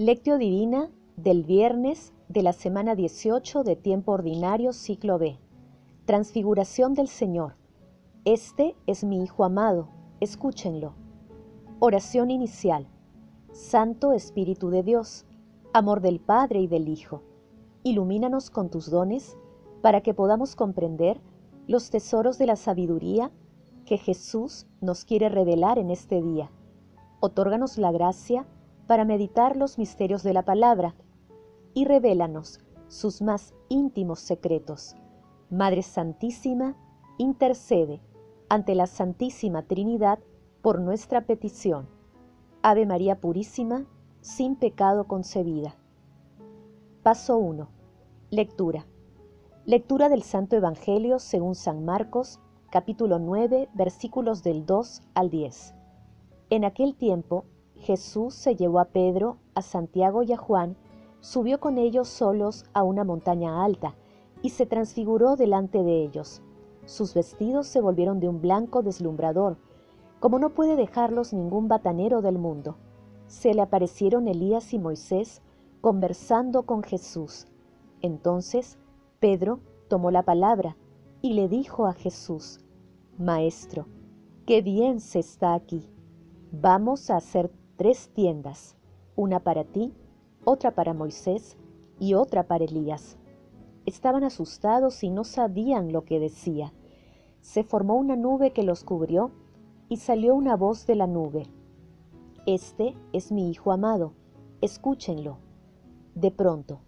Lectio Divina del viernes de la semana 18 de tiempo ordinario ciclo B. Transfiguración del Señor. Este es mi Hijo amado, escúchenlo. Oración inicial. Santo Espíritu de Dios, amor del Padre y del Hijo, ilumínanos con tus dones para que podamos comprender los tesoros de la sabiduría que Jesús nos quiere revelar en este día. Otórganos la gracia para meditar los misterios de la palabra y revélanos sus más íntimos secretos. Madre Santísima, intercede ante la Santísima Trinidad por nuestra petición. Ave María Purísima, sin pecado concebida. Paso 1. Lectura. Lectura del Santo Evangelio según San Marcos, capítulo 9, versículos del 2 al 10. En aquel tiempo Jesús se llevó a Pedro, a Santiago y a Juan, subió con ellos solos a una montaña alta y se transfiguró delante de ellos. Sus vestidos se volvieron de un blanco deslumbrador, como no puede dejarlos ningún batanero del mundo. Se le aparecieron Elías y Moisés conversando con Jesús. Entonces Pedro tomó la palabra y le dijo a Jesús, Maestro, qué bien se está aquí. Vamos a hacer tres tiendas, una para ti, otra para Moisés y otra para Elías. Estaban asustados y no sabían lo que decía. Se formó una nube que los cubrió y salió una voz de la nube. Este es mi Hijo amado, escúchenlo. De pronto,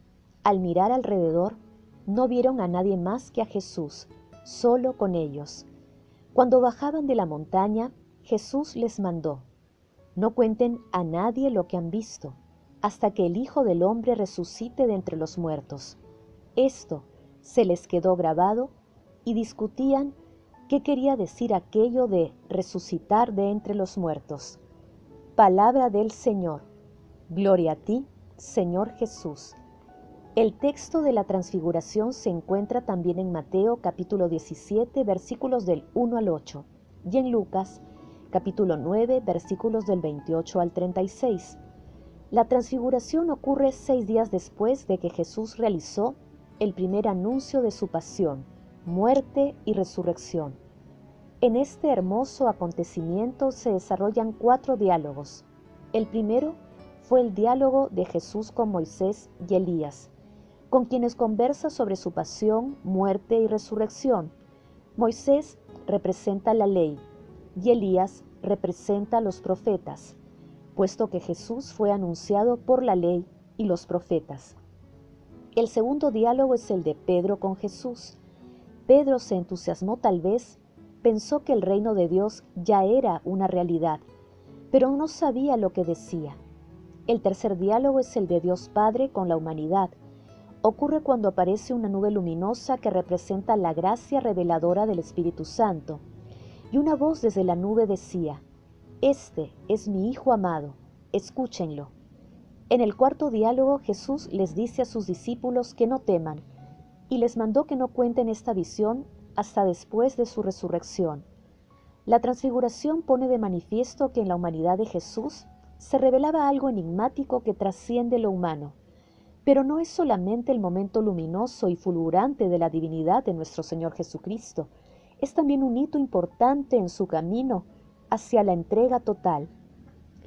al mirar alrededor, no vieron a nadie más que a Jesús, solo con ellos. Cuando bajaban de la montaña, Jesús les mandó, no cuenten a nadie lo que han visto, hasta que el Hijo del Hombre resucite de entre los muertos. Esto se les quedó grabado y discutían qué quería decir aquello de resucitar de entre los muertos. Palabra del Señor. Gloria a ti, Señor Jesús. El texto de la transfiguración se encuentra también en Mateo capítulo 17 versículos del 1 al 8 y en Lucas capítulo 9, versículos del 28 al 36. La transfiguración ocurre seis días después de que Jesús realizó el primer anuncio de su pasión, muerte y resurrección. En este hermoso acontecimiento se desarrollan cuatro diálogos. El primero fue el diálogo de Jesús con Moisés y Elías, con quienes conversa sobre su pasión, muerte y resurrección. Moisés representa la ley, y Elías representa a los profetas, puesto que Jesús fue anunciado por la ley y los profetas. El segundo diálogo es el de Pedro con Jesús. Pedro se entusiasmó tal vez, pensó que el reino de Dios ya era una realidad, pero no sabía lo que decía. El tercer diálogo es el de Dios Padre con la humanidad. Ocurre cuando aparece una nube luminosa que representa la gracia reveladora del Espíritu Santo y una voz desde la nube decía, Este es mi Hijo amado, escúchenlo. En el cuarto diálogo Jesús les dice a sus discípulos que no teman y les mandó que no cuenten esta visión hasta después de su resurrección. La transfiguración pone de manifiesto que en la humanidad de Jesús se revelaba algo enigmático que trasciende lo humano, pero no es solamente el momento luminoso y fulgurante de la divinidad de nuestro Señor Jesucristo, es también un hito importante en su camino hacia la entrega total.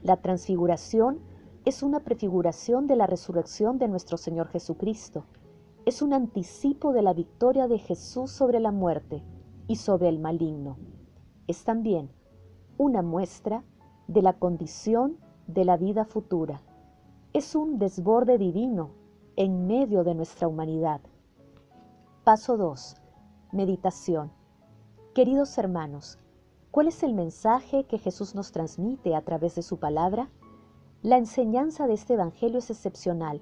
La transfiguración es una prefiguración de la resurrección de nuestro Señor Jesucristo. Es un anticipo de la victoria de Jesús sobre la muerte y sobre el maligno. Es también una muestra de la condición de la vida futura. Es un desborde divino en medio de nuestra humanidad. Paso 2. Meditación. Queridos hermanos, ¿cuál es el mensaje que Jesús nos transmite a través de su palabra? La enseñanza de este Evangelio es excepcional.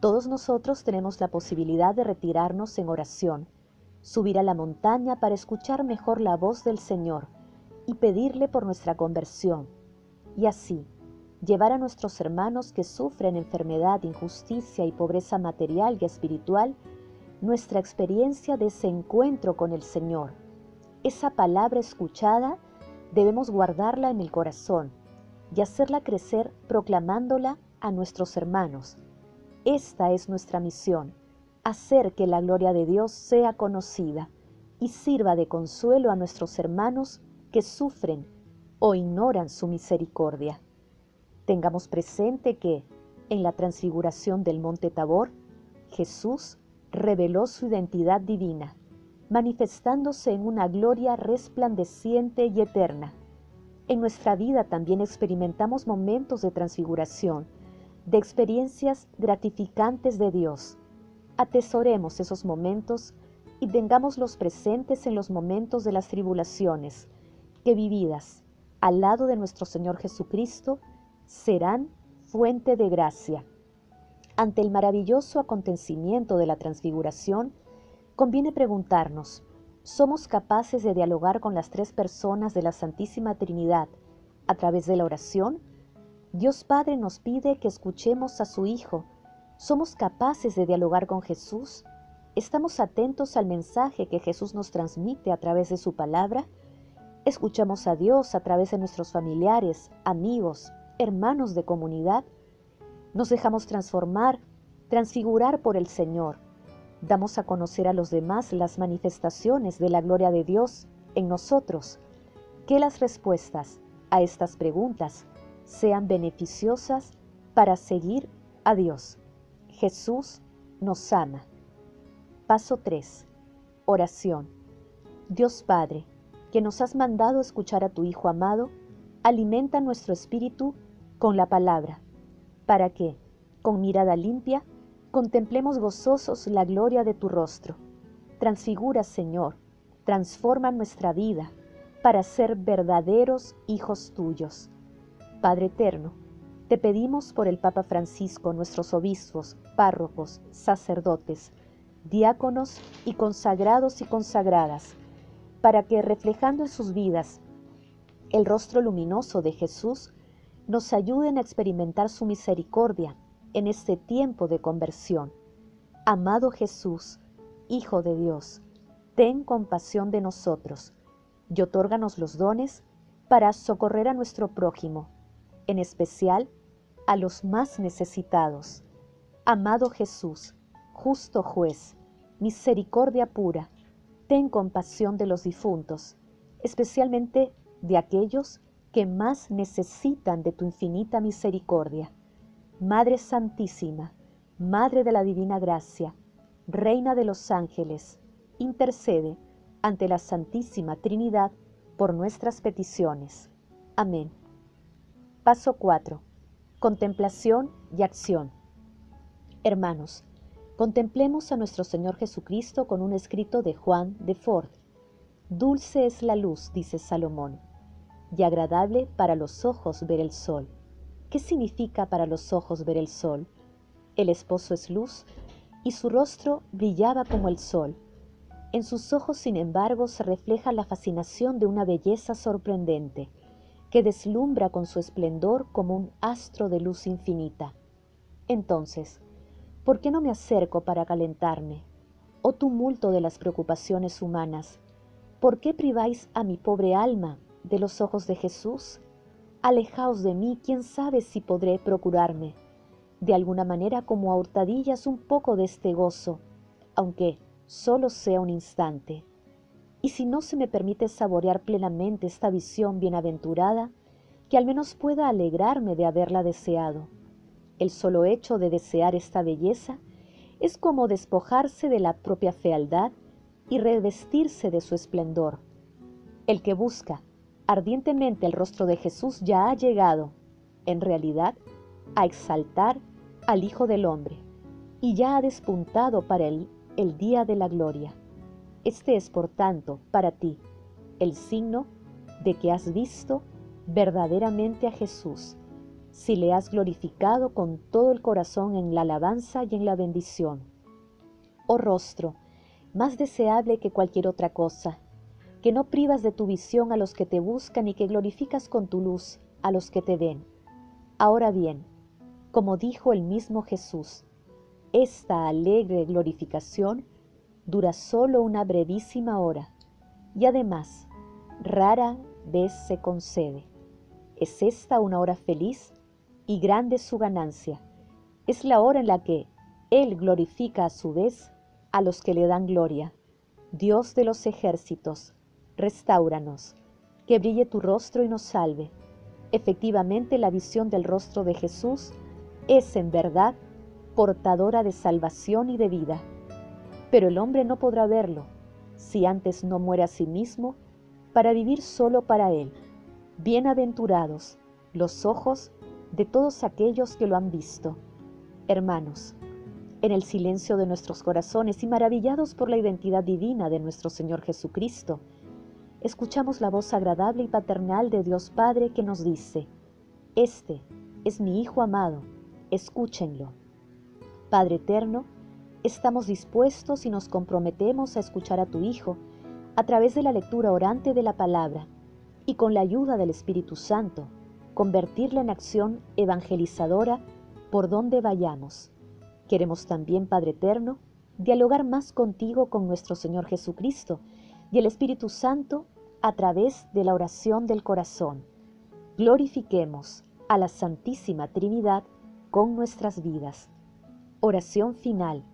Todos nosotros tenemos la posibilidad de retirarnos en oración, subir a la montaña para escuchar mejor la voz del Señor y pedirle por nuestra conversión, y así llevar a nuestros hermanos que sufren enfermedad, injusticia y pobreza material y espiritual nuestra experiencia de ese encuentro con el Señor esa palabra escuchada debemos guardarla en el corazón y hacerla crecer proclamándola a nuestros hermanos. Esta es nuestra misión, hacer que la gloria de Dios sea conocida y sirva de consuelo a nuestros hermanos que sufren o ignoran su misericordia. Tengamos presente que, en la transfiguración del monte Tabor, Jesús reveló su identidad divina, manifestándose en una gloria resplandeciente y eterna. En nuestra vida también experimentamos momentos de transfiguración, de experiencias gratificantes de Dios. Atesoremos esos momentos y tengámoslos presentes en los momentos de las tribulaciones, que vividas al lado de nuestro Señor Jesucristo serán fuente de gracia. Ante el maravilloso acontecimiento de la transfiguración, conviene preguntarnos, ¿somos capaces de dialogar con las tres personas de la Santísima Trinidad a través de la oración? Dios Padre nos pide que escuchemos a su Hijo. ¿Somos capaces de dialogar con Jesús? ¿Estamos atentos al mensaje que Jesús nos transmite a través de su palabra? ¿Escuchamos a Dios a través de nuestros familiares, amigos, hermanos de comunidad? Nos dejamos transformar, transfigurar por el Señor. Damos a conocer a los demás las manifestaciones de la gloria de Dios en nosotros. Que las respuestas a estas preguntas sean beneficiosas para seguir a Dios. Jesús nos ama. Paso 3. Oración. Dios Padre, que nos has mandado escuchar a tu Hijo amado, alimenta nuestro espíritu con la palabra para que, con mirada limpia, contemplemos gozosos la gloria de tu rostro. Transfigura, Señor, transforma nuestra vida para ser verdaderos hijos tuyos. Padre eterno, te pedimos por el Papa Francisco, nuestros obispos, párrocos, sacerdotes, diáconos y consagrados y consagradas, para que, reflejando en sus vidas el rostro luminoso de Jesús, nos ayuden a experimentar su misericordia en este tiempo de conversión. Amado Jesús, Hijo de Dios, ten compasión de nosotros y otórganos los dones para socorrer a nuestro prójimo, en especial a los más necesitados. Amado Jesús, justo juez, misericordia pura, ten compasión de los difuntos, especialmente de aquellos que más necesitan de tu infinita misericordia. Madre Santísima, Madre de la Divina Gracia, Reina de los ángeles, intercede ante la Santísima Trinidad por nuestras peticiones. Amén. Paso 4. Contemplación y acción. Hermanos, contemplemos a nuestro Señor Jesucristo con un escrito de Juan de Ford. Dulce es la luz, dice Salomón y agradable para los ojos ver el sol. ¿Qué significa para los ojos ver el sol? El esposo es luz y su rostro brillaba como el sol. En sus ojos, sin embargo, se refleja la fascinación de una belleza sorprendente, que deslumbra con su esplendor como un astro de luz infinita. Entonces, ¿por qué no me acerco para calentarme? Oh tumulto de las preocupaciones humanas, ¿por qué priváis a mi pobre alma de los ojos de Jesús? Alejaos de mí, quién sabe si podré procurarme, de alguna manera como a hurtadillas un poco de este gozo, aunque solo sea un instante. Y si no se me permite saborear plenamente esta visión bienaventurada, que al menos pueda alegrarme de haberla deseado. El solo hecho de desear esta belleza es como despojarse de la propia fealdad y revestirse de su esplendor. El que busca ardientemente el rostro de Jesús ya ha llegado, en realidad, a exaltar al Hijo del Hombre y ya ha despuntado para él el día de la gloria. Este es, por tanto, para ti el signo de que has visto verdaderamente a Jesús, si le has glorificado con todo el corazón en la alabanza y en la bendición. Oh rostro, más deseable que cualquier otra cosa, que no privas de tu visión a los que te buscan y que glorificas con tu luz a los que te ven. Ahora bien, como dijo el mismo Jesús, esta alegre glorificación dura solo una brevísima hora y además rara vez se concede. ¿Es esta una hora feliz? y grande su ganancia. Es la hora en la que Él glorifica a su vez a los que le dan gloria. Dios de los ejércitos, restauranos, que brille tu rostro y nos salve. Efectivamente la visión del rostro de Jesús es en verdad portadora de salvación y de vida. Pero el hombre no podrá verlo si antes no muere a sí mismo para vivir solo para Él. Bienaventurados los ojos de todos aquellos que lo han visto. Hermanos, en el silencio de nuestros corazones y maravillados por la identidad divina de nuestro Señor Jesucristo, escuchamos la voz agradable y paternal de Dios Padre que nos dice, Este es mi Hijo amado, escúchenlo. Padre eterno, estamos dispuestos y nos comprometemos a escuchar a tu Hijo a través de la lectura orante de la palabra y con la ayuda del Espíritu Santo, convertirla en acción evangelizadora por donde vayamos. Queremos también, Padre Eterno, dialogar más contigo con nuestro Señor Jesucristo y el Espíritu Santo a través de la oración del corazón. Glorifiquemos a la Santísima Trinidad con nuestras vidas. Oración final.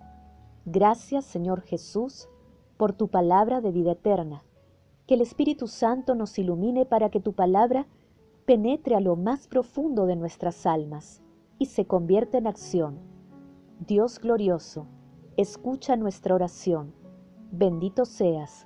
Gracias Señor Jesús por tu palabra de vida eterna. Que el Espíritu Santo nos ilumine para que tu palabra penetre a lo más profundo de nuestras almas y se convierta en acción. Dios glorioso, escucha nuestra oración. Bendito seas